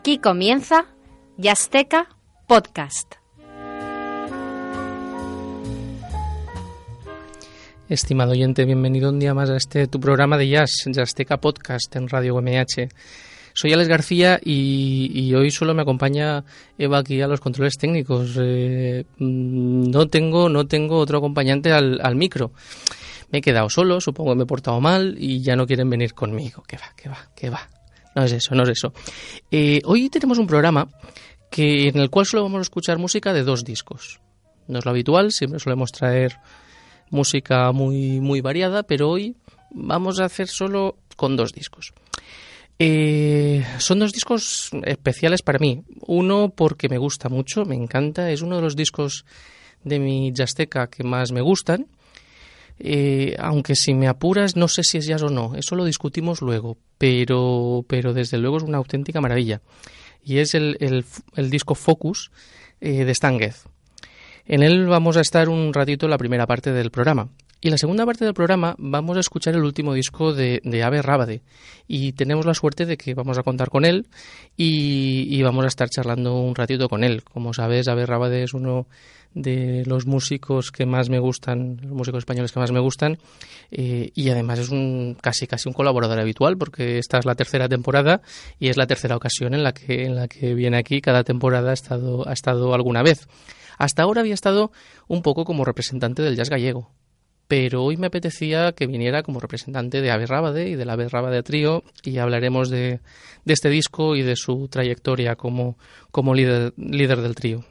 Aquí comienza Yasteca Podcast. Estimado oyente, bienvenido un día más a este tu programa de jazz, Yazteca Podcast en Radio UMH. Soy Alex García y, y hoy solo me acompaña Eva aquí a los controles técnicos. Eh, mm, no tengo, no tengo otro acompañante al, al micro. Me he quedado solo, supongo que me he portado mal y ya no quieren venir conmigo. Que va, que va, que va. No es eso, no es eso. Eh, hoy tenemos un programa que, en el cual solo vamos a escuchar música de dos discos. No es lo habitual, siempre solemos traer música muy, muy variada, pero hoy vamos a hacer solo con dos discos. Eh, son dos discos especiales para mí. Uno porque me gusta mucho, me encanta, es uno de los discos de mi Jazzteca que más me gustan. Eh, aunque si me apuras no sé si es jazz o no, eso lo discutimos luego, pero, pero desde luego es una auténtica maravilla. Y es el, el, disco Focus eh, de Stan Getz. En él vamos a estar un ratito en la primera parte del programa. Y la segunda parte del programa vamos a escuchar el último disco de, de Ave Rábade. Y tenemos la suerte de que vamos a contar con él y, y, vamos a estar charlando un ratito con él. Como sabes, Ave Rábade es uno de los músicos que más me gustan, los músicos españoles que más me gustan, eh, y además es un casi casi un colaborador habitual, porque esta es la tercera temporada y es la tercera ocasión en la que, en la que viene aquí. Cada temporada ha estado, ha estado alguna vez. Hasta ahora había estado un poco como representante del jazz gallego, pero hoy me apetecía que viniera como representante de Ave Rábade y del Ave Rábade Trío y hablaremos de, de, este disco y de su trayectoria como, como líder, líder del trío.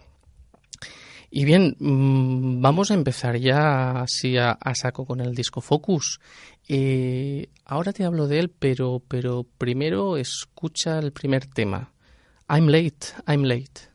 Y bien, mmm, vamos a empezar ya así a, a, saco con el disco Focus. Eh, ahora te hablo de él, pero, pero primero escucha el primer tema. I'm late, I'm late.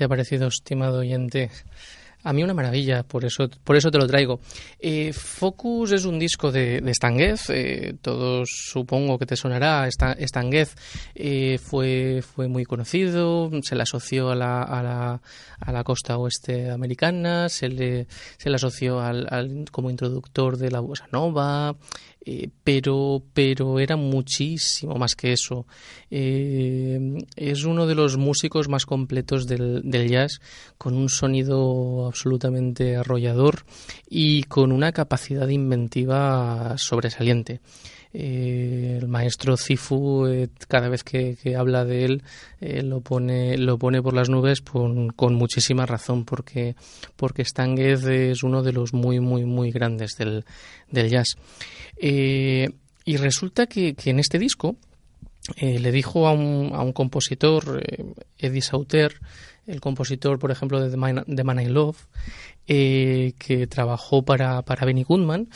Te ha parecido, estimado oyente? A mí una maravilla, por eso, por eso te lo traigo. Eh, Focus es un disco de, de Stanguez, eh, todos supongo que te sonará. Stanguez eh, fue, fue muy conocido, se le asoció a la, a la, a la costa oeste americana, se le, se le asoció al, al, como introductor de la bossa nova, eh, pero, pero era muchísimo más que eso. Eh, es uno de los músicos más completos del, del jazz, con un sonido absolutamente arrollador y con una capacidad inventiva sobresaliente. Eh, el maestro Cifu eh, cada vez que, habla de él eh, lo pone lo pone por las nubes con, muchísima razón porque porque es uno de los muy muy muy grandes del, del jazz. Y resulta que, en este disco le dijo a un, a un compositor Eddie Sauter el compositor, por ejemplo, de The Man, I Love, eh, que trabajó para, para Benny Goodman,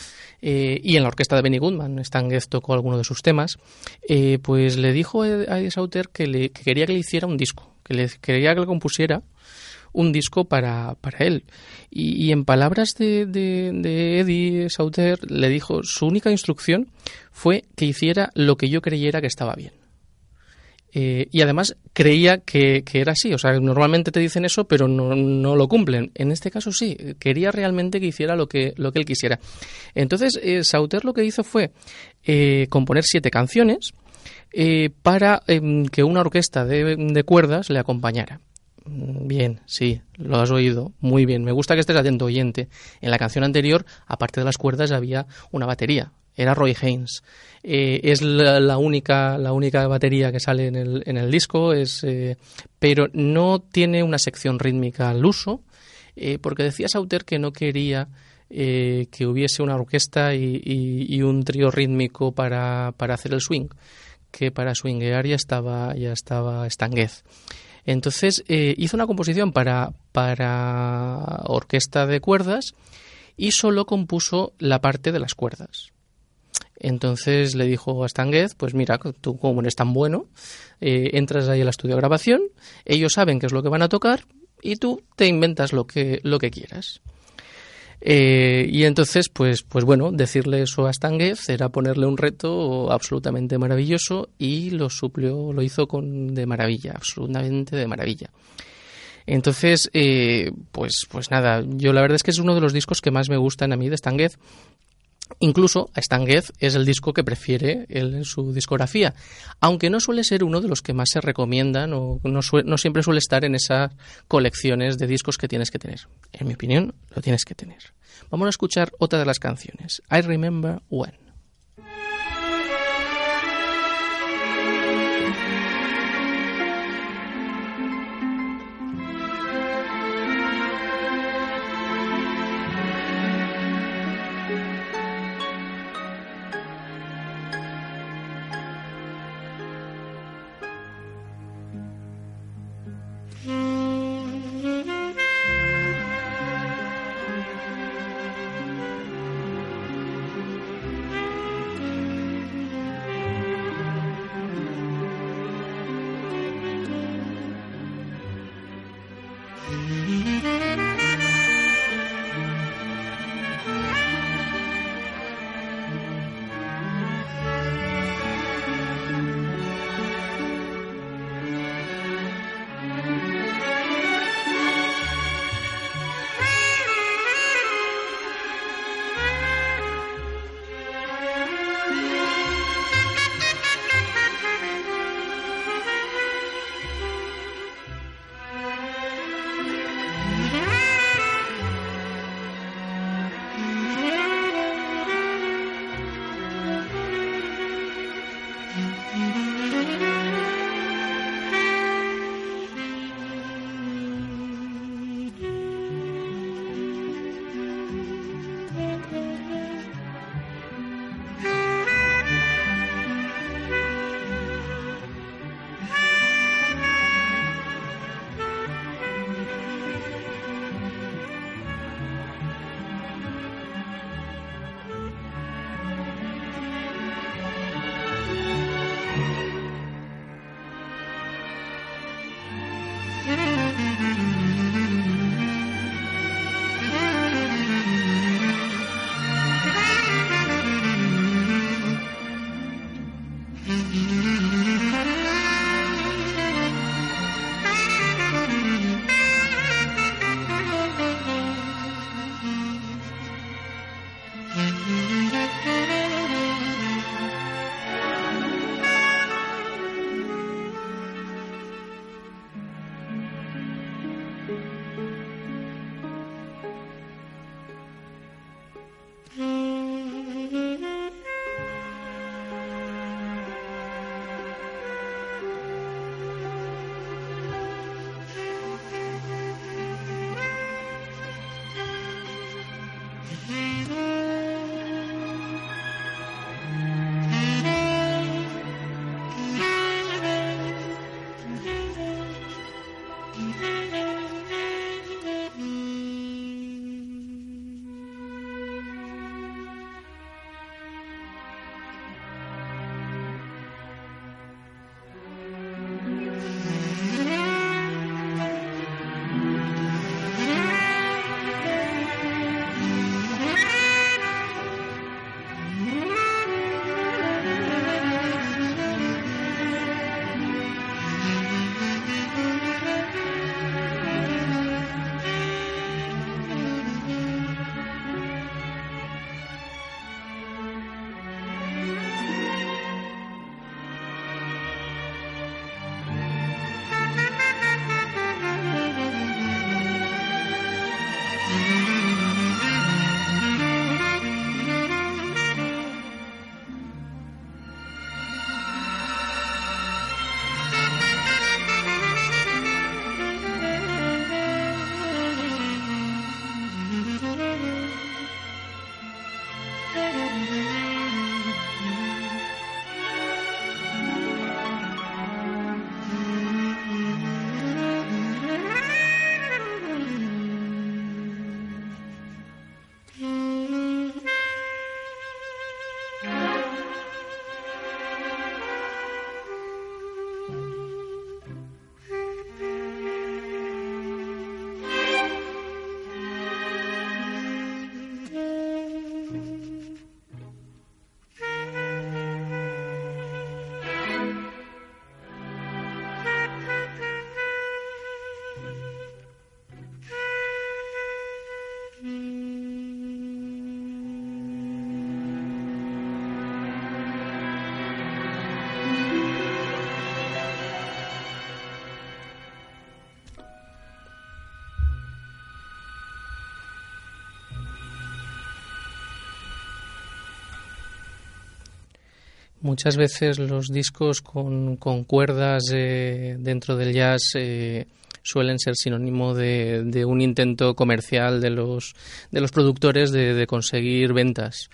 eh, y en la orquesta de Benny Goodman, Stan Getz tocó alguno de sus temas, eh, pues le dijo a Eddie Sauter que, le, quería que le hiciera un disco, que le quería que le compusiera un disco para, para él. Y, en palabras de, de, de, Eddie Sauter, le dijo, su única instrucción fue que hiciera lo que yo creyera que estaba bien. Eh, y además creía que, era así. O sea, normalmente te dicen eso, pero no, lo cumplen. En este caso sí, quería realmente que hiciera lo que, lo que él quisiera. Entonces, eh, Sauter lo que hizo fue eh, componer siete canciones para em, que una orquesta de, de cuerdas le acompañara. Mm, bien, sí, lo has oído. Muy bien. Me gusta que estés atento, oyente. En la canción anterior, aparte de las cuerdas, había una batería era Roy Haynes. Eh, es la, única, la única batería que sale en el, en el disco, es, eh, pero no tiene una sección rítmica al uso, eh, porque decía Sauter que no quería que hubiese una orquesta y, un trío rítmico para, para, hacer el swing, que para swingear ya estaba, ya estaba Stanguez. Entonces hizo una composición para, para orquesta de cuerdas y solo compuso la parte de las cuerdas. Entonces le dijo a Stanguez, pues mira, tú como eres tan bueno, eh, entras ahí al estudio de grabación, ellos saben qué es lo que van a tocar y tú te inventas lo que, lo que quieras. Eh, y entonces, pues, pues bueno, decirle eso a Stanguez era ponerle un reto absolutamente maravilloso y lo suplió, lo hizo con de maravilla, absolutamente de maravilla. Entonces, eh, pues, pues nada, yo la verdad es que es uno de los discos que más me gustan a mí de Stanguez Incluso Stan es el disco que prefiere él en su discografía, aunque no suele ser uno de los que más se recomiendan o no, no, siempre suele estar en esas colecciones de discos que tienes que tener. En mi opinión, lo tienes que tener. Vamos a escuchar otra de las canciones, I Remember When. Muchas veces los discos con, con cuerdas eh, dentro del jazz eh, suelen ser sinónimo de, un intento comercial de los, de los productores de conseguir ventas.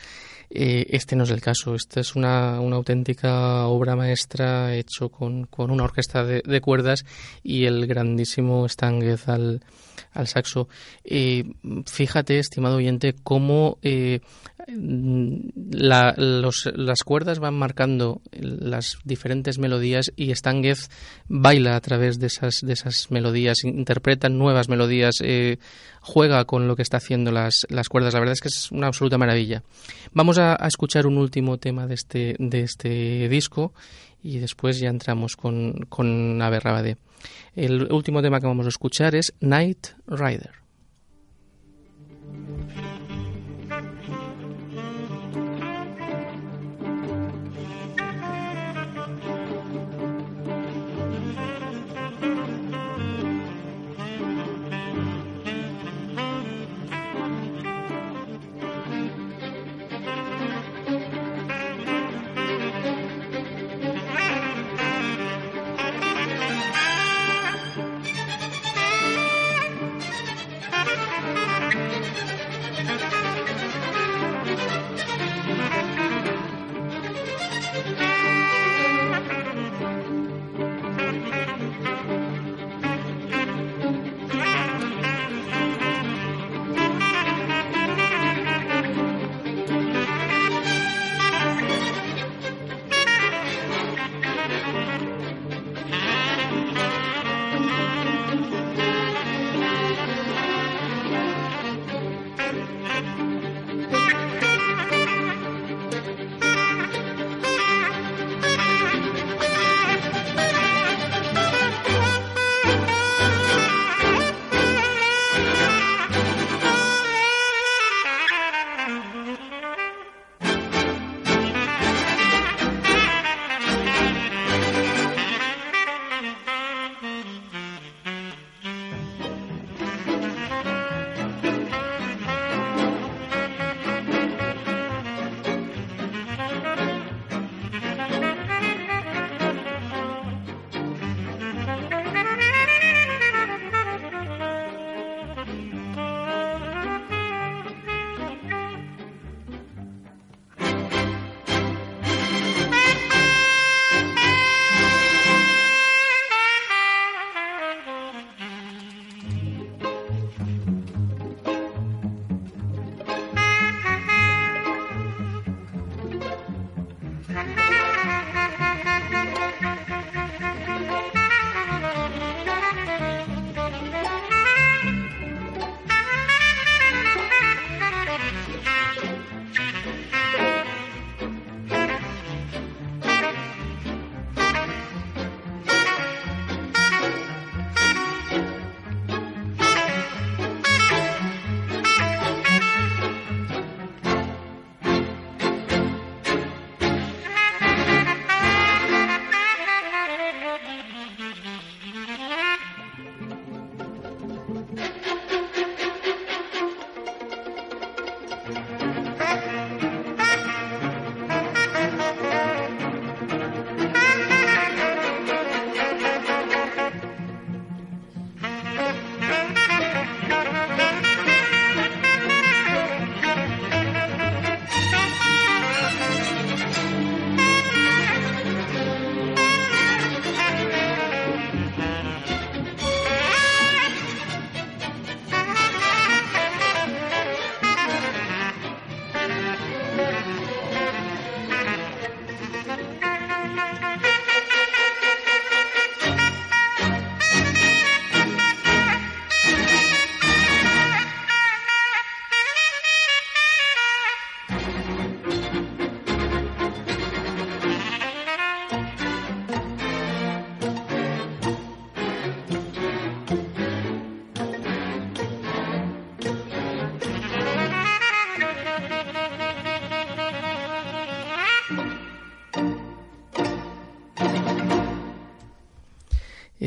Eh, este no es el caso. Esta es una, auténtica obra maestra hecho con, con una orquesta de, cuerdas y el grandísimo Stanguez al, al saxo. Eh, fíjate, estimado oyente, cómo eh, los, las cuerdas van marcando las diferentes melodías y Stanguez baila a través de esas, de esas melodías, interpreta nuevas melodías, eh, juega con lo que está haciendo las, las cuerdas. La verdad es que es una absoluta maravilla. Vamos a, escuchar un último tema de este, de este disco y después ya entramos con, con. El último tema que vamos a escuchar es Night Rider.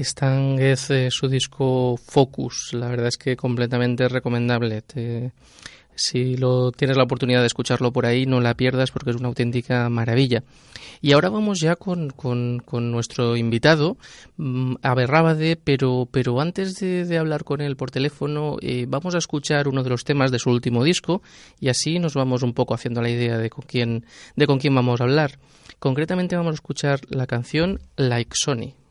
Stanguez, eh, su disco Focus, la verdad es que completamente recomendable. Si lo tienes la oportunidad de escucharlo por ahí, no la pierdas porque es una auténtica maravilla. Y ahora vamos ya con, con, nuestro invitado, mm, Aberrábade, pero, pero antes de, hablar con él por teléfono, eh, vamos a escuchar uno de los temas de su último disco y así nos vamos un poco haciendo la idea de con quién, de con quién vamos a hablar. Concretamente vamos a escuchar la canción Like Sony.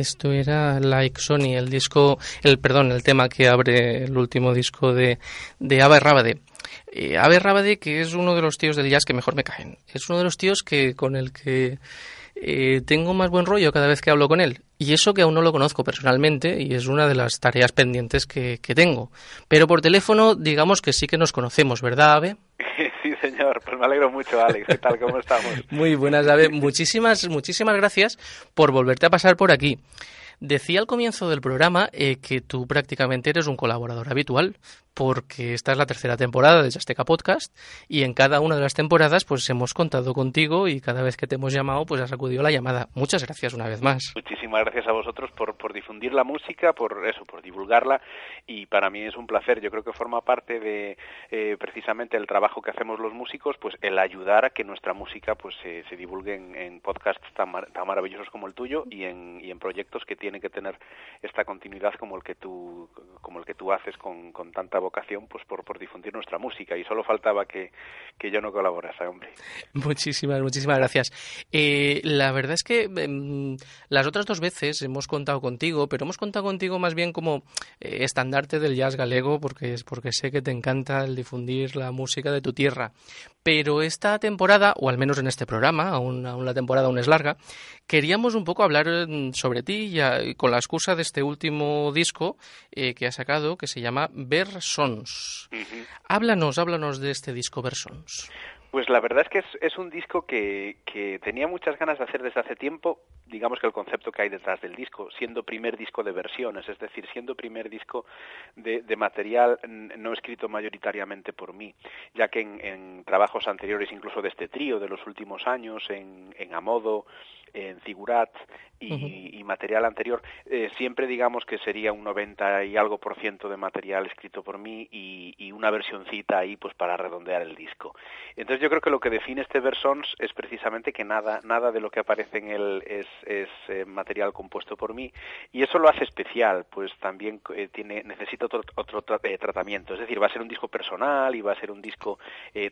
Esto era Like Sony, el disco, el perdón, el tema que abre el último disco de, de Ava Rábade. Eh, Rábade, que es uno de los tíos del jazz que mejor me caen. Es uno de los tíos que con el que eh, tengo más buen rollo cada vez que hablo con él. Y eso que aún no lo conozco personalmente y es una de las tareas pendientes que, que tengo. Pero por teléfono, digamos que sí que nos conocemos, ¿verdad, Ave? Señor. Pues me alegro mucho, Alex. ¿Qué tal? ¿Cómo estamos? Muy buenas, Ave. Muchísimas, muchísimas gracias por volverte a pasar por aquí. Decía al comienzo del programa eh, que tú prácticamente eres un colaborador habitual, porque esta es la tercera temporada de Azteca Podcast y en cada una de las temporadas pues hemos contado contigo y cada vez que te hemos llamado pues has acudido la llamada. Muchas gracias una vez más. Muchísimas gracias a vosotros por, por difundir la música, por eso, por divulgarla y para mí es un placer. Yo creo que forma parte de eh, precisamente el trabajo que hacemos los músicos, pues el ayudar a que nuestra música pues se, se divulgue en, en podcasts tan, mar, tan, maravillosos como el tuyo y en, y en proyectos que tienen que tener esta continuidad como el que tú como el que tú haces con, con tanta vocación pues por, por difundir nuestra música y solo faltaba que, que yo no colaborase, hombre. Muchísimas, muchísimas gracias. Eh, la verdad es que eh, las otras dos veces hemos contado contigo, pero hemos contado contigo más bien como eh, estandarte del jazz galego porque, porque sé que te encanta el difundir la música de tu tierra. Pero esta temporada, o al menos en este programa, aún, aún la temporada aún es larga, queríamos un poco hablar mm, sobre ti ya, con la excusa de este último disco eh, que has sacado que se llama Versons. Uh -huh. Háblanos, háblanos de este disco Versons. Pues la verdad es que es, es un disco que, que, tenía muchas ganas de hacer desde hace tiempo, digamos que el concepto que hay detrás del disco, siendo primer disco de versiones, es decir, siendo primer disco de, de material no escrito mayoritariamente por mí, ya que en, en, trabajos anteriores, incluso de este trío de los últimos años, en, en Amodo, en Figurat y, uh -huh. y material anterior, eh, siempre digamos que sería un 90 y algo por ciento de material escrito por mí y, y, una versioncita ahí pues para redondear el disco. Entonces yo creo que lo que define este Versons es precisamente que nada, nada de lo que aparece en él es, es eh, material compuesto por mí. Y eso lo hace especial, pues también eh, tiene, necesita otro, otro eh, tratamiento, es decir, va a ser un disco personal y va a ser un disco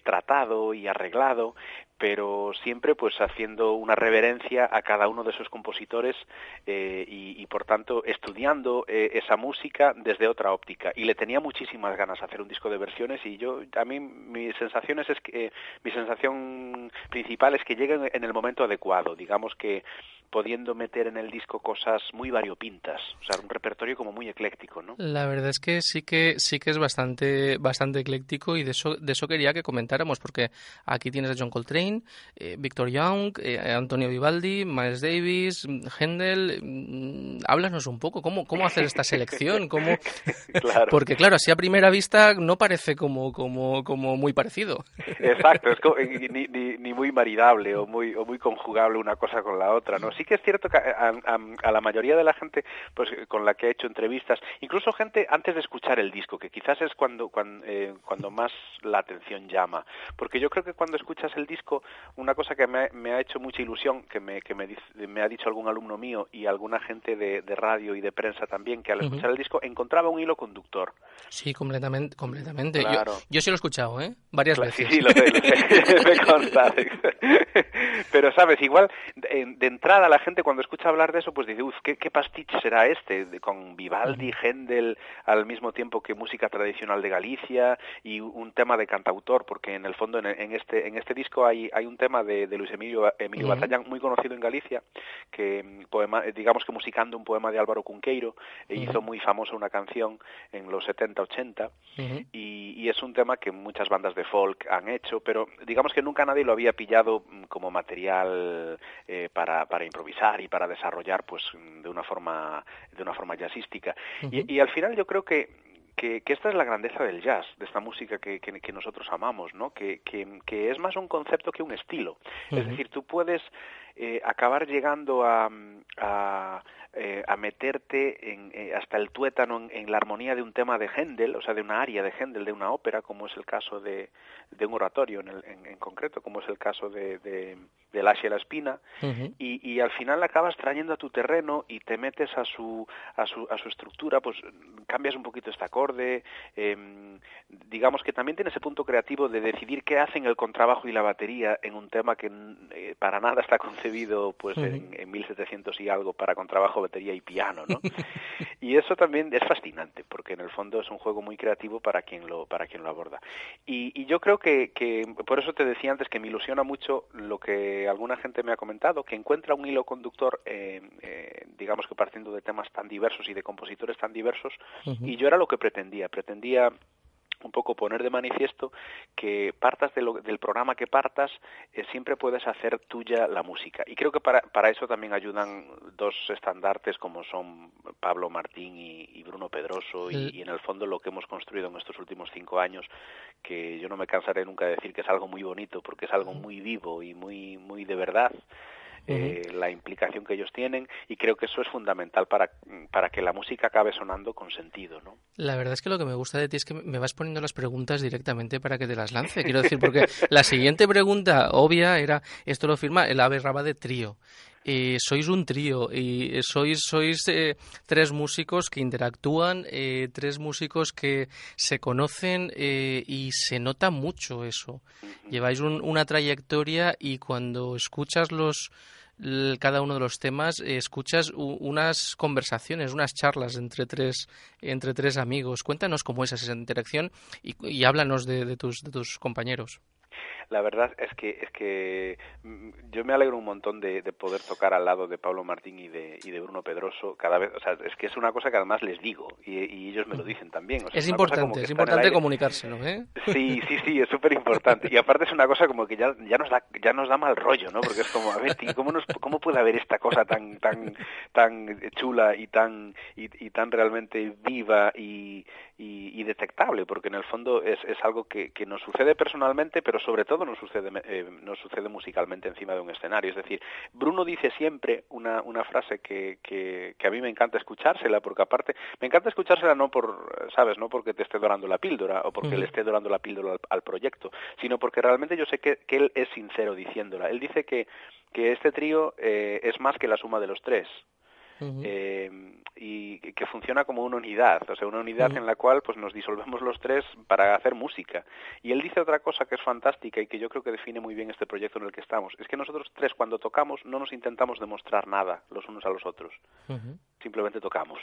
tratado y arreglado, pero siempre pues haciendo una reverencia a cada uno de esos compositores y, y, por tanto estudiando esa música desde otra óptica. Y le tenía muchísimas ganas hacer un disco de versiones y yo a mí mis sensaciones es que mi sensación principal es que lleguen en el momento adecuado. Digamos que pudiendo meter en el disco cosas muy variopintas, o sea, un repertorio como muy ecléctico, ¿no? La verdad es que sí que sí que es bastante bastante ecléctico y de eso de eso quería que comentáramos porque aquí tienes a John Coltrane, eh, Victor Young, eh, Antonio Vivaldi, Miles Davis, Händel, mm, háblanos un poco cómo cómo hacer esta selección, cómo claro. porque claro, así a primera vista no parece como como como muy parecido. Exacto, es como, ni, ni, ni muy maridable o muy o muy conjugable una cosa con la otra, ¿no? Sí que es cierto que a, a, a, la mayoría de la gente pues con la que he hecho entrevistas, incluso gente antes de escuchar el disco, que quizás es cuando cuando, eh, cuando más la atención llama, porque yo creo que cuando escuchas el disco, una cosa que me, me ha hecho mucha ilusión, que me, que me, dice, me ha dicho algún alumno mío y alguna gente de, de radio y de prensa también, que al escuchar uh -huh. el disco encontraba un hilo conductor. Sí, completamente, completamente. Claro. Yo, yo, sí lo he escuchado, ¿eh? Varias claro, veces. Sí, sí, lo sé, lo sé. me consta. Pero, ¿sabes? Igual, de, de entrada la gente cuando escucha hablar de eso, pues dice, uff, ¿qué, ¿qué, pastiche será este? De, con Vivaldi, Händel, al mismo tiempo que música tradicional de Galicia y un tema de cantautor, porque en el fondo en, en este en este disco hay, hay un tema de, de Luis Emilio, Emilio uh -huh. Batallán muy conocido en Galicia, que poema, digamos que musicando un poema de Álvaro Cunqueiro, uh -huh. hizo muy famosa una canción en los 70, 80, uh -huh. y, y es un tema que muchas bandas de folk han hecho, pero digamos que nunca nadie lo había pillado mm, como material eh, para, para improvisar y para desarrollar pues de una forma de una forma jazzística uh -huh. y, y, al final yo creo que, que, que esta es la grandeza del jazz de esta música que, que, que nosotros amamos no que, que, es más un concepto que un estilo uh -huh. es decir tú puedes eh, acabar llegando a, a eh, a meterte en, eh, hasta el tuétano en, en, la armonía de un tema de Händel, o sea, de una aria de Händel, de una ópera, como es el caso de, de un oratorio en, el, en, en, concreto, como es el caso de, de, de La y la Espina, uh -huh. y, y, al final acabas trayendo a tu terreno y te metes a su, a su, a su estructura, pues cambias un poquito este acorde, eh, digamos que también tiene ese punto creativo de decidir qué hacen el contrabajo y la batería en un tema que eh, para nada está concebido concebido pues en, en 1700 y algo para contrabajo, batería y piano, ¿no? y eso también es fascinante porque en el fondo es un juego muy creativo para quien lo para quien lo aborda. Y, y yo creo que, que por eso te decía antes que me ilusiona mucho lo que alguna gente me ha comentado, que encuentra un hilo conductor, eh, eh, digamos que partiendo de temas tan diversos y de compositores tan diversos, y yo era lo que pretendía, pretendía un poco poner de manifiesto que partas de lo, del programa que partas eh, siempre puedes hacer tuya la música. Y creo que para, para eso también ayudan dos estandartes como son Pablo Martín y, y Bruno Pedroso y, y, en el fondo lo que hemos construido en estos últimos cinco años que yo no me cansaré nunca de decir que es algo muy bonito porque es algo muy vivo y muy muy de verdad eh, uh -huh. la implicación que ellos tienen y creo que eso es fundamental para, para que la música acabe sonando con sentido, ¿no? La verdad es que lo que me gusta de ti es que me vas poniendo las preguntas directamente para que te las lance. Quiero decir, porque la siguiente pregunta obvia era, esto lo firma el Ave Raba de Trío. Sois un trío y sois sois eh, tres músicos que interactúan, eh, tres músicos que se conocen eh, y se nota mucho eso. Lleváis un, una trayectoria y cuando escuchas los cada uno de los temas eh, escuchas unas conversaciones, unas charlas entre tres entre tres amigos. Cuéntanos cómo es esa interacción y, y háblanos de, de, tus de tus compañeros la verdad es que es que mm, yo me alegro un montón de, de, poder tocar al lado de Pablo Martín y de, y de Bruno Pedroso cada vez, o sea, es que es una cosa que además les digo y, y ellos me lo dicen también. O sea, es, es importante, es importante comunicárselo, ¿eh? Sí, sí, sí, es súper importante y aparte es una cosa como que ya, ya nos da ya nos da mal rollo, ¿no? Porque es como, a ver, tío, ¿cómo, nos, cómo puede haber esta cosa tan tan tan chula y tan y, y tan realmente viva y, y, y detectable? Porque en el fondo es, es algo que, que nos sucede personalmente, pero sobre todo nos sucede, eh, nos sucede musicalmente encima de un escenario. Es decir, Bruno dice siempre una, una frase que, que, que, a mí me encanta escuchársela, porque aparte, me encanta escuchársela no por, sabes, no porque te esté dorando la píldora o porque le esté dorando la píldora al, al, proyecto, sino porque realmente yo sé que, que él es sincero diciéndola. Él dice que, que este trío eh, es más que la suma de los tres. Uh -huh. eh, y que funciona como una unidad, o sea, una unidad uh -huh. en la cual pues nos disolvemos los tres para hacer música. Y él dice otra cosa que es fantástica y que yo creo que define muy bien este proyecto en el que estamos, es que nosotros tres cuando tocamos no nos intentamos demostrar nada los unos a los otros. Uh -huh. Simplemente tocamos.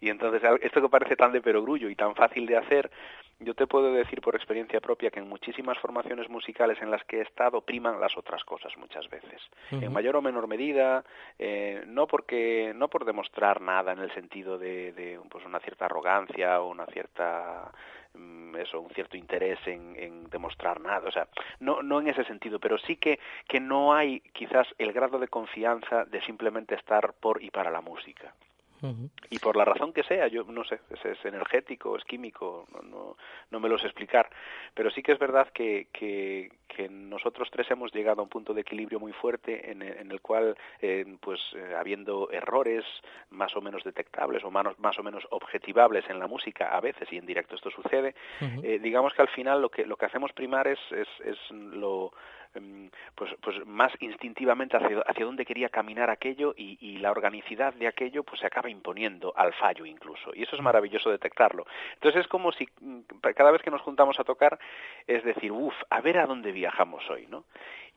Y entonces esto que parece tan de perogrullo y tan fácil de hacer, yo te puedo decir por experiencia propia que en muchísimas formaciones musicales en las que he estado priman las otras cosas muchas veces. Uh -huh. En mayor o menor medida, eh, no porque no por demostrar nada en el sentido de, de pues una cierta arrogancia o una cierta mm, eso un cierto interés en, en, demostrar nada o sea no no en ese sentido pero sí que que no hay quizás el grado de confianza de simplemente estar por y para la música Uh -huh. Y por la razón que sea, yo no sé, es, es energético, es químico, no, no, no, me lo sé explicar, pero sí que es verdad que, que, que, nosotros tres hemos llegado a un punto de equilibrio muy fuerte en, en el cual, eh, pues, eh, habiendo errores más o menos detectables o más, más, o menos objetivables en la música, a veces y en directo esto sucede, uh -huh. eh, digamos que al final lo que, lo que hacemos primar es, es, es lo pues, pues más instintivamente hacia, hacia dónde quería caminar aquello y, y, la organicidad de aquello pues se acaba imponiendo al fallo incluso. Y eso es maravilloso detectarlo. Entonces es como si mm, cada vez que nos juntamos a tocar es decir uff a ver a dónde viajamos hoy no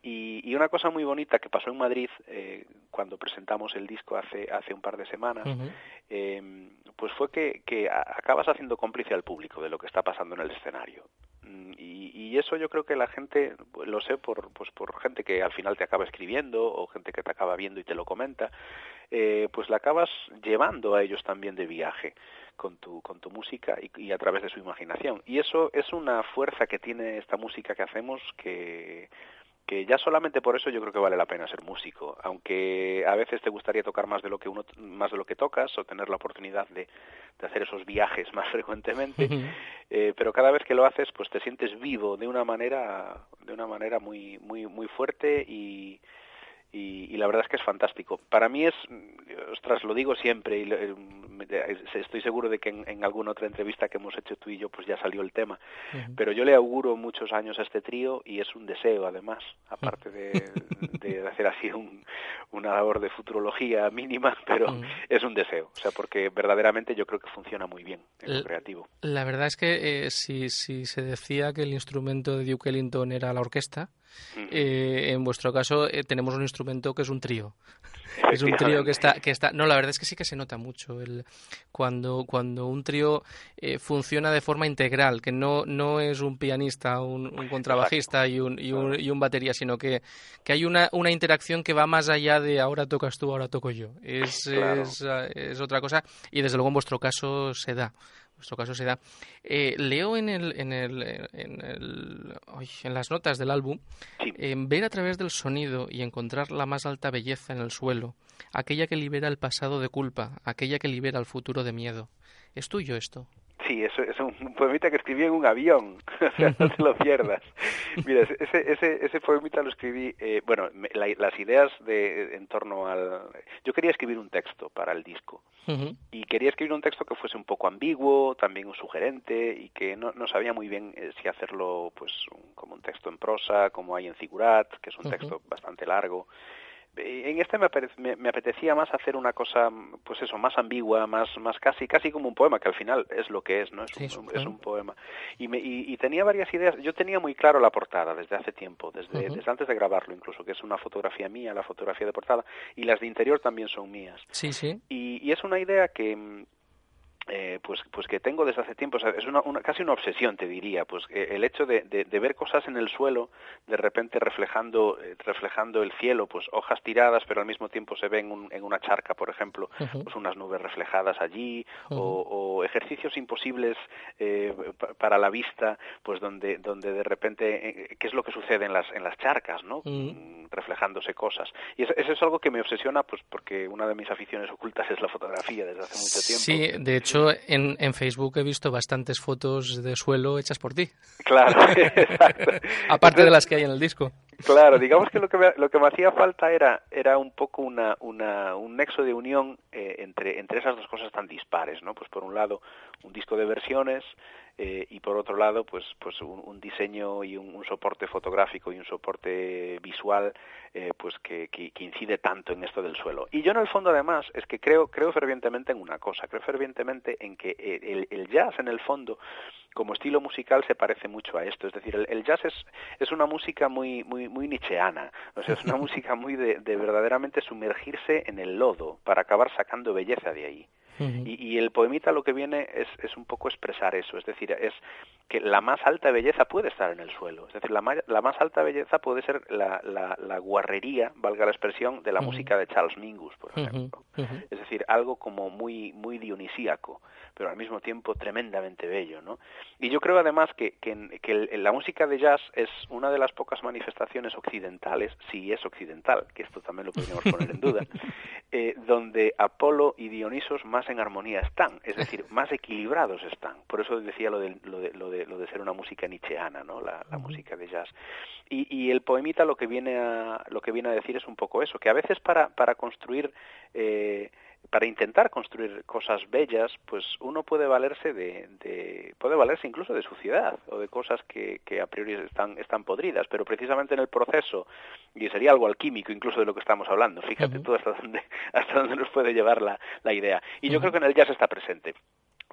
y, y, una cosa muy bonita que pasó en Madrid eh, cuando presentamos el disco hace hace un par de semanas uh -huh. eh, pues fue que, que acabas haciendo cómplice al público de lo que está pasando en el escenario y, y, eso yo creo que la gente lo sé por pues por gente que al final te acaba escribiendo o gente que te acaba viendo y te lo comenta eh, pues la acabas llevando a ellos también de viaje con tu con tu música y, y, a través de su imaginación. Y eso es una fuerza que tiene esta música que hacemos que que ya solamente por eso yo creo que vale la pena ser músico, aunque a veces te gustaría tocar más de lo que uno más de lo que tocas o tener la oportunidad de, de hacer esos viajes más frecuentemente, uh -huh. eh, pero cada vez que lo haces pues te sientes vivo de una manera de una manera muy muy muy fuerte y y, y, la verdad es que es fantástico. Para mí es, ostras, lo digo siempre y me- eh, estoy seguro de que en, en alguna otra entrevista que hemos hecho tú y yo pues ya salió el tema. Pero yo le auguro muchos años a este trío y es un deseo además, aparte de, de hacer así un- una labor de futurología mínima, pero es un deseo, o sea, porque verdaderamente yo creo que funciona muy bien en lo El- creativo. La verdad es que eh, si, si se decía que el instrumento de Duke Ellington era la orquesta, Eh, en vuestro caso eh, tenemos un instrumento que es un trío. Es un trío que está, que está. No, la verdad es que sí que se nota mucho el cuando cuando un trío eh, funciona de forma integral, que no no es un pianista, un, un contrabajista y un, y un y un batería, sino que, que hay una una interacción que va más allá de ahora tocas tú, ahora toco yo. Es Claro. es, es otra cosa y desde luego en vuestro caso se da. En vuestro caso se da. Eh, leo en el en el en el en las notas del álbum ver a través del sonido y encontrar la más alta belleza en el suelo, aquella que libera el pasado de culpa, aquella que libera el futuro de miedo. ¿Es tuyo esto? Sí, eso es un poemita que escribí en un avión, o sea, no te lo pierdas. Mira, ese, ese, ese poemita lo escribí, eh, bueno, me- la- las ideas de en torno al... Yo quería escribir un texto para el disco y quería escribir un texto que fuese un poco ambiguo, también un sugerente y que no, no sabía muy bien eh, si hacerlo pues un- como un texto en prosa, como hay en Figurat, que es un texto bastante largo. Eh, En este me, apare- me, me apetecía más hacer una cosa, pues eso, más ambigua, más, más casi, casi como un poema, que al final es lo que es, ¿no? Es, Sí, un, es un poema. Y, me, y, y tenía varias ideas. Yo tenía muy claro la portada desde hace tiempo, desde, desde antes de grabarlo incluso, que es una fotografía mía, la fotografía de portada, y las de interior también son mías. Sí, sí. Y, y es una idea que eh, pues pues que tengo desde hace tiempo o sea, es una, una- casi una obsesión te diría pues eh, el hecho de, de- de ver cosas en el suelo de repente reflejando eh, reflejando el cielo pues hojas tiradas pero al mismo tiempo se ven un- en una charca por ejemplo pues unas nubes reflejadas allí o, ejercicios imposibles eh, pa- para la vista pues donde donde de repente eh, qué es lo que sucede en las en las charcas no. Mm, reflejándose cosas. Y eso, eso es algo que me obsesiona pues porque una de mis aficiones ocultas es la fotografía desde hace mucho tiempo. Sí, de hecho en, en Facebook he visto bastantes fotos de suelo hechas por ti, claro exacto. aparte de las que hay en el disco. Claro, digamos que lo que me, lo que me hacía falta era era un poco una, una un nexo de unión eh, entre entre esas dos cosas tan dispares, ¿no? Pues por un lado un disco de versiones eh, y por otro lado pues pues un, un diseño y un, un soporte fotográfico y un soporte visual eh, pues que, que, que incide tanto en esto del suelo. Y yo en el fondo además es que creo creo fervientemente en una cosa, creo fervientemente en que eh, el, el jazz en el fondo como estilo musical se parece mucho a esto. Es decir, el, el jazz es, es una música muy, muy, muy nietzscheana. O sea, es una música muy de, de verdaderamente sumergirse en el lodo para acabar sacando belleza de ahí. Y, y el poemita lo que viene es, es un poco expresar eso, es decir, es que la más alta belleza puede estar en el suelo, es decir, la, ma- la más alta belleza puede ser la, la, la guarrería, valga la expresión, de la música de Charles Mingus, por ejemplo. Es decir, algo como muy, muy dionisíaco, pero al mismo tiempo tremendamente bello, ¿no? Y yo creo además que, que, en- que el- la música de jazz es una de las pocas manifestaciones occidentales, si es occidental, que esto también lo podríamos poner en duda, eh, donde Apolo y Dionisos más en armonía están, es decir, más equilibrados están. Por eso decía lo de, lo de, lo de, lo de ser una música nietzscheana, ¿no? La, la música de jazz. Y, y el poemita lo que viene a lo que viene a decir es un poco eso, que a veces para para construir eh, para intentar construir cosas bellas, pues uno puede valerse de, de- puede valerse incluso de suciedad o de cosas que, que a priori están están podridas, pero precisamente en el proceso y sería algo alquímico incluso de lo que estamos hablando. Fíjate tú hasta dónde hasta dónde nos puede llevar la, la idea. Y yo creo que en el jazz está presente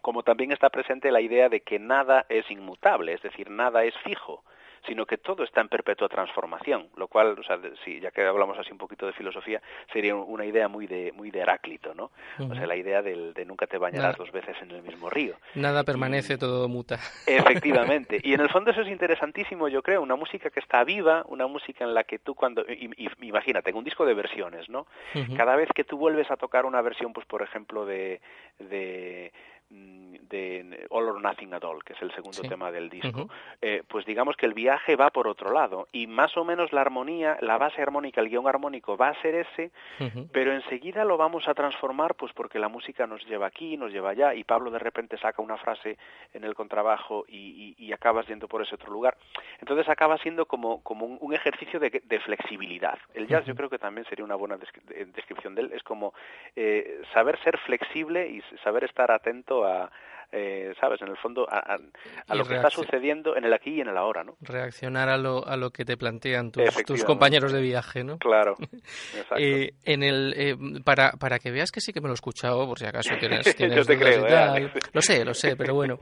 como también está presente la idea de que nada es inmutable, es decir, nada es fijo, sino que todo está en perpetua transformación, lo cual, o sea, si ya que hablamos así un poquito de filosofía, sería un- una idea muy de muy de Heráclito, ¿no? O sea, la idea del, de nunca te bañarás Nada. dos veces en el mismo río. Nada permanece, todo muta. Efectivamente. Y en el fondo eso es interesantísimo, yo creo, una música que está viva, una música en la que tú cuando, y- y- imagínate, un disco de versiones, ¿no? Cada vez que tú vuelves a tocar una versión, pues por ejemplo, de, de, de All or Nothing at All, que es el segundo Sí. tema del disco, eh, pues digamos que el viaje va por otro lado y más o menos la armonía, la base armónica, el guion armónico va a ser ese, pero enseguida lo vamos a transformar pues porque la música nos lleva aquí, nos lleva allá y Pablo de repente saca una frase en el contrabajo y, y- y acabas yendo por ese otro lugar. Entonces acaba siendo como, como un, un ejercicio de, de flexibilidad. El jazz yo creo que también sería una buena descri- eh, descripción de él. Es como eh, saber ser flexible y saber estar atento a, eh, ¿sabes? En el fondo a, a- a Y lo que está sucediendo en el aquí y en el ahora, ¿no? Reaccionar a lo, a lo que te plantean tus, tus compañeros de viaje, ¿no? Claro. Exacto. Eh, en el, eh, para, para que veas que sí que me lo he escuchado, por si acaso tienes, Yo te creo, y eh, tal. Lo sé, lo sé, pero bueno.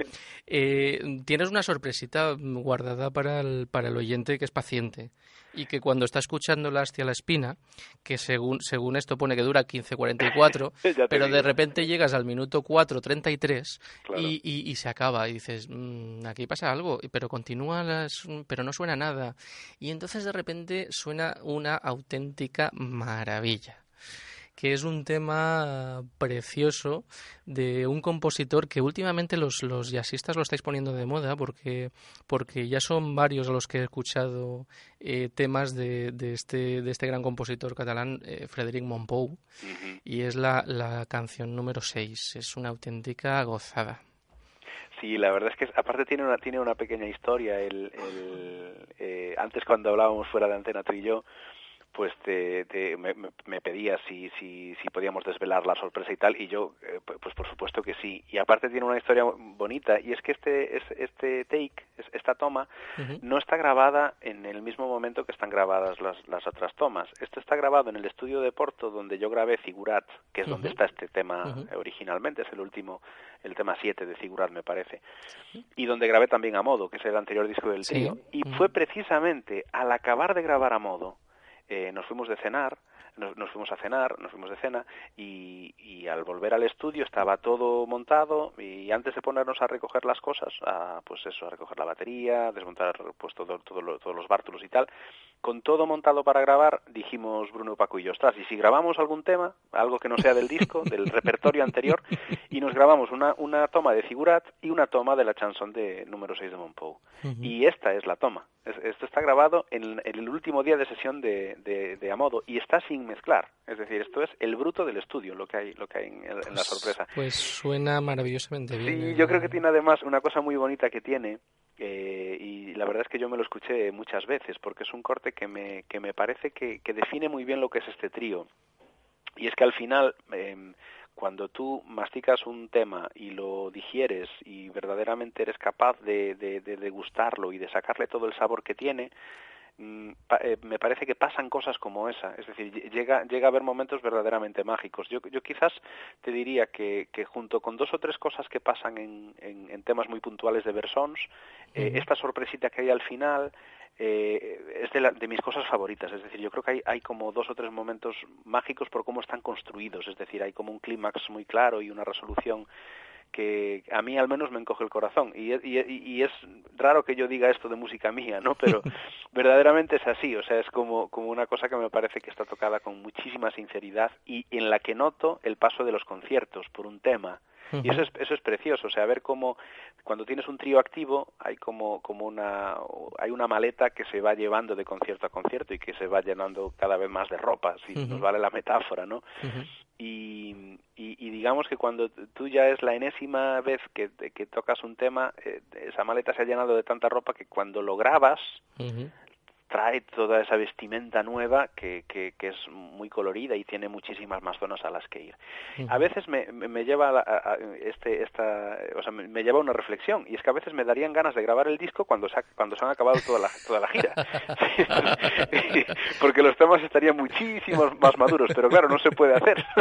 Eh, tienes una sorpresita guardada para el, para el oyente que es paciente y que cuando está escuchando la Hastia la Espina, que según, según esto pone que dura 15.44, Ya te pero de repente llegas al minuto 4.33 Claro. Y, y, y se acaba y dices, "Mm, aquí pasa algo, pero continúa, las, pero no suena nada. Y entonces de repente suena una auténtica maravilla que es un tema precioso de un compositor que últimamente los, los jazzistas lo estáis poniendo de moda porque, porque ya son varios los que he escuchado eh, temas de, de, este, de este gran compositor catalán, eh, Frédéric Mompou, y es la, la canción número 6. Es una auténtica gozada. Sí, la verdad es que aparte tiene una tiene una pequeña historia. El, el, eh, antes cuando hablábamos fuera de antena tú y yo, pues te, te- me, me- pedías si, si, si podíamos desvelar la sorpresa y tal, y yo, eh, pu- pues por supuesto que sí. Y aparte tiene una historia bonita, y es que este, es- este take, es- esta toma, no está grabada en el mismo momento que están grabadas las, las otras tomas. Esto está grabado en el estudio de Porto, donde yo grabé Figurat, que es donde está este tema originalmente, es el último, el tema 7 de Figurat, me parece. Y donde grabé también a modo, que es el anterior disco del Sí. trío. Y fue precisamente al acabar de grabar a modo, eh, nos fuimos de cenar, nos, nos fuimos a cenar, nos fuimos de cena y, y al volver al estudio estaba todo montado y antes de ponernos a recoger las cosas, a, pues eso, a recoger la batería, desmontar pues todo, todo lo- todos los bártulos y tal, con todo montado para grabar, dijimos Bruno, Paco y yo, ostras, y si grabamos algún tema, algo que no sea del disco, del repertorio anterior, y nos grabamos una, una toma de Figurat y una toma de la chanson de número 6 de Monpou. Y esta es la toma. Es- Esto está grabado en, el último día de sesión de, de, de Amodo y está sin mezclar. Es decir, esto es el bruto del estudio, lo que hay, lo que hay en, la sorpresa. Pues suena maravillosamente bien. Sí, eh. yo creo que tiene además una cosa muy bonita que tiene, eh, y la verdad es que yo me lo escuché muchas veces, porque es un corte que me, que me parece que, que define muy bien lo que es este trío. Y es que al final, em, cuando tú masticas un tema y lo digieres y verdaderamente eres capaz de, de, de degustarlo y de sacarle todo el sabor que tiene, mm, eh, me parece que pasan cosas como esa. Es decir, lle- llega, llega a haber momentos verdaderamente mágicos. Yo, yo quizás te diría que, que junto con dos o tres cosas que pasan en, en, en temas muy puntuales de Bersons, eh, esta sorpresita que hay al final eh, es de, la- de mis cosas favoritas. Es decir, yo creo que hay, hay como dos o tres momentos mágicos por cómo están construidos. Es decir, hay como un clímax muy claro y una resolución que a mí al menos me encoge el corazón. Y, y, y es raro que yo diga esto de música mía, ¿no? Pero verdaderamente es así. O sea, es como, como una cosa que me parece que está tocada con muchísima sinceridad y en la que noto el paso de los conciertos por un tema. Y eso es, eso es precioso, o sea, ver cómo cuando tienes un trío activo hay como, como una, hay una maleta que se va llevando de concierto a concierto y que se va llenando cada vez más de ropa, si nos vale la metáfora, ¿no? Y, y, y digamos que cuando tú ya es la enésima vez que, que tocas un tema, eh, esa maleta se ha llenado de tanta ropa que cuando lo grabas. Trae toda esa vestimenta nueva que, que, que es muy colorida y tiene muchísimas más zonas a las que ir. A veces me, me lleva a, a- este esta o sea, me, lleva a una reflexión y es que a veces me darían ganas de grabar el disco cuando se ha, cuando se han acabado toda la toda la gira. Porque los temas estarían muchísimos más maduros, pero claro, no se puede hacer.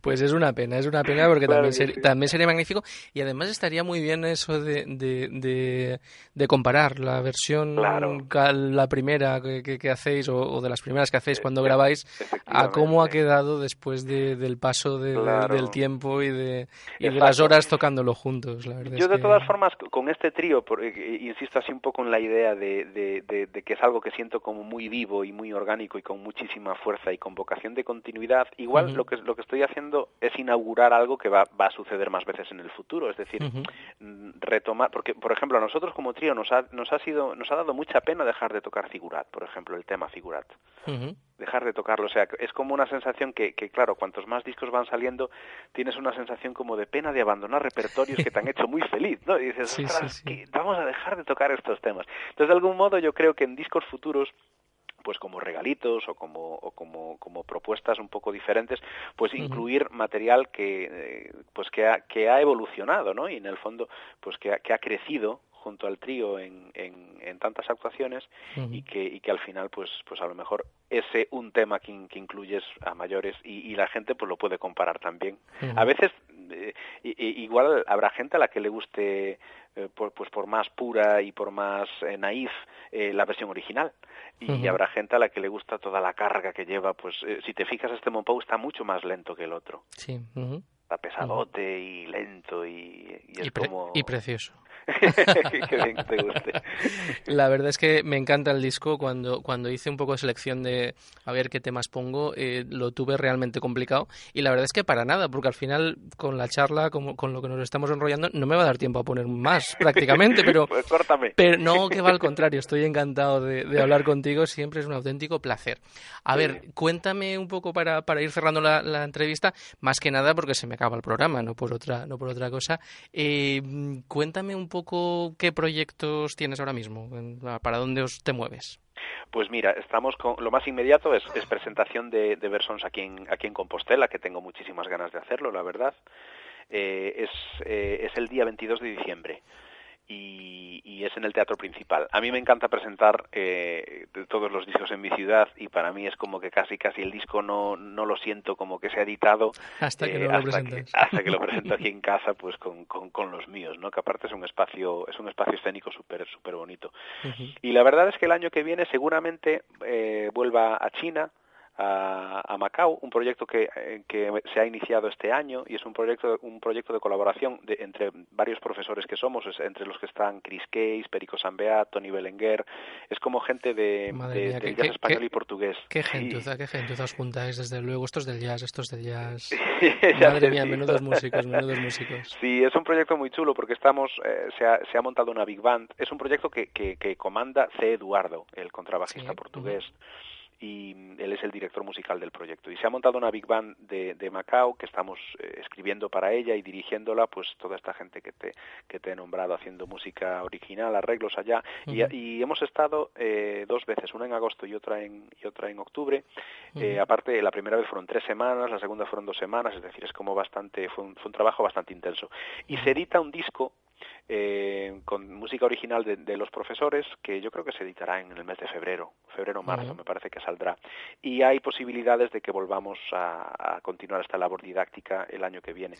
Pues es una pena, es una pena porque Claro también, que ser- sí. también sería magnífico y además estaría muy bien eso de, de, de, de comparar la versión Claro. la primera que, que- que hacéis o, o de las primeras que hacéis cuando Efe- grabáis, a cómo ha quedado después de- del paso de- de- Claro. del tiempo y de, y de Exacto. las horas tocándolo juntos. La verdad Yo es de todas formas con este trío, eh, insisto así un poco en la idea de, que es algo que siento como muy vivo y muy orgánico y con muchísima fuerza y con vocación de continuidad. Igual lo que lo que estoy haciendo es inaugurar algo que va, va a suceder más veces en el futuro, es decir, mm, retomar, porque por ejemplo a nosotros como trío nos ha nos ha sido nos ha dado mucha pena dejar de tocar figurat, por ejemplo el tema figurat dejar de tocarlo. O sea, es como una sensación que, que, claro, cuantos más discos van saliendo, tienes una sensación como de pena de abandonar repertorios que te han hecho muy feliz, ¿no? Y dices, Sí, "Ostras, sí, sí. que vamos a dejar de tocar estos temas. Entonces, de algún modo, yo creo que en discos futuros pues como regalitos o como o como como propuestas un poco diferentes pues incluir material que eh, pues que ha, que ha evolucionado no y en el fondo pues que ha, que ha crecido junto al trío en, en, en tantas actuaciones y que y que al final pues pues a lo mejor ese un tema que, in- que incluyes a mayores y, y la gente pues lo puede comparar también. A veces eh, igual habrá gente a la que le guste eh, por, pues por más pura y por más eh, naif eh, la versión original. Y habrá gente a la que le gusta toda la carga que lleva pues eh, si te fijas este Monpou está mucho más lento que el otro. Sí. está pesadote y lento y, y es Y, pre- como y precioso. que bien que te guste La verdad es que me encanta el disco. Cuando, cuando hice un poco de selección de a ver qué temas pongo, eh, lo tuve realmente complicado. Y la verdad es que para nada, porque al final con la charla, como, con lo que nos estamos enrollando, no me va a dar tiempo a poner más prácticamente, pero... pues córtame Pero no, que va al contrario, estoy encantado de, de hablar contigo, siempre es un auténtico placer. A ver, cuéntame un poco para, para ir cerrando la, la entrevista, más que nada porque se me acaba el programa, no por otra, no por otra cosa. Eh, cuéntame un poco qué proyectos tienes ahora mismo, para dónde os te mueves. Pues mira, estamos con lo más inmediato es, es presentación de, de Versons aquí en, aquí en Compostela, que tengo muchísimas ganas de hacerlo, la verdad. Eh, es, eh, es el día 22 de diciembre y, y es en el teatro principal. A mí me encanta presentar eh, todos los discos en mi ciudad y para mí es como que casi casi el disco no, no lo siento como que se ha editado Hasta que eh, no hasta, que, hasta que lo presento aquí en casa pues con, con, con los míos, ¿no? Que aparte es un espacio es un espacio escénico súper súper bonito. Y la verdad es que el año que viene seguramente eh, vuelva a China, a, a Macao, un proyecto que, eh, que se ha iniciado este año y es un proyecto un proyecto de colaboración de, entre varios profesores que somos, entre los que están Chris Case, Perico Sambeat, Tony Belenguer, es como gente de, Madre de- mía, del qué- jazz español qué- y portugués. Qué Sí. gentuza, qué gentuza os juntáis, desde luego, estos del jazz, estos del jazz. Madre mía, menudos músicos, menudos músicos. Sí, es un proyecto muy chulo porque estamos, eh, se, ha, se ha montado una big band. Es un proyecto que, que, que comanda C. Eduardo, el contrabajista Sí, portugués, y mm, él es el director musical del proyecto. Y se ha montado una big band de, de Macao que estamos eh, escribiendo para ella y dirigiéndola, pues toda esta gente que te, que te he nombrado haciendo música original, arreglos allá. Y- hemos estado eh, dos veces, una en agosto y otra en, y otra en octubre. Eh, aparte, la primera vez fueron tres semanas, la segunda fueron dos semanas, es decir, es como bastante, fue un, fue un trabajo bastante intenso. Y se edita un disco eh, con música original de, de los profesores que yo creo que se editará en el mes de febrero, febrero o marzo, Ujú. me parece que saldrá. Y hay posibilidades de que volvamos a, a continuar esta labor didáctica el año que viene.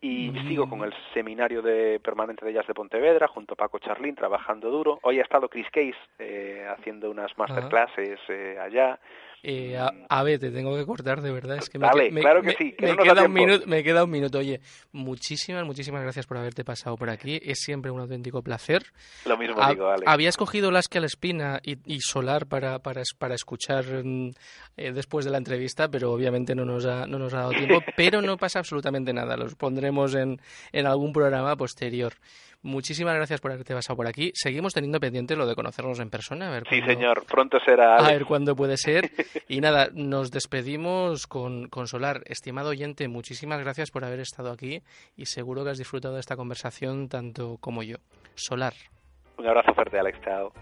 Y sigo con el seminario de permanente de jazz de Pontevedra junto a Paco Charlín trabajando duro. Hoy ha estado Chris Case eh, haciendo unas masterclasses eh, allá. Eh, a, a ver, te tengo que cortar de verdad. Es que me, Dale, me- claro que me- sí, que me no queda un minuto, me queda un minuto. Oye, muchísimas, muchísimas gracias por haberte pasado por aquí. Es siempre un auténtico placer. Lo mismo Ha- digo, Alex. Había escogido Lasque a la Espina y, y Solar para, para, para escuchar mm, eh, después de la entrevista, pero obviamente no nos ha, no nos ha dado tiempo. Pero no pasa absolutamente nada. Los pondremos en, en algún programa posterior. Muchísimas gracias por haberte pasado por aquí. Seguimos teniendo pendiente lo de conocernos en persona. A ver Sí, señor, pronto será. a ver cuándo puede ser. Y nada, nos despedimos con, con Solar. Estimado oyente, muchísimas gracias por haber estado aquí y seguro que has disfrutado de esta conversación tanto como yo. Solar. Un abrazo fuerte, Alex. Chao.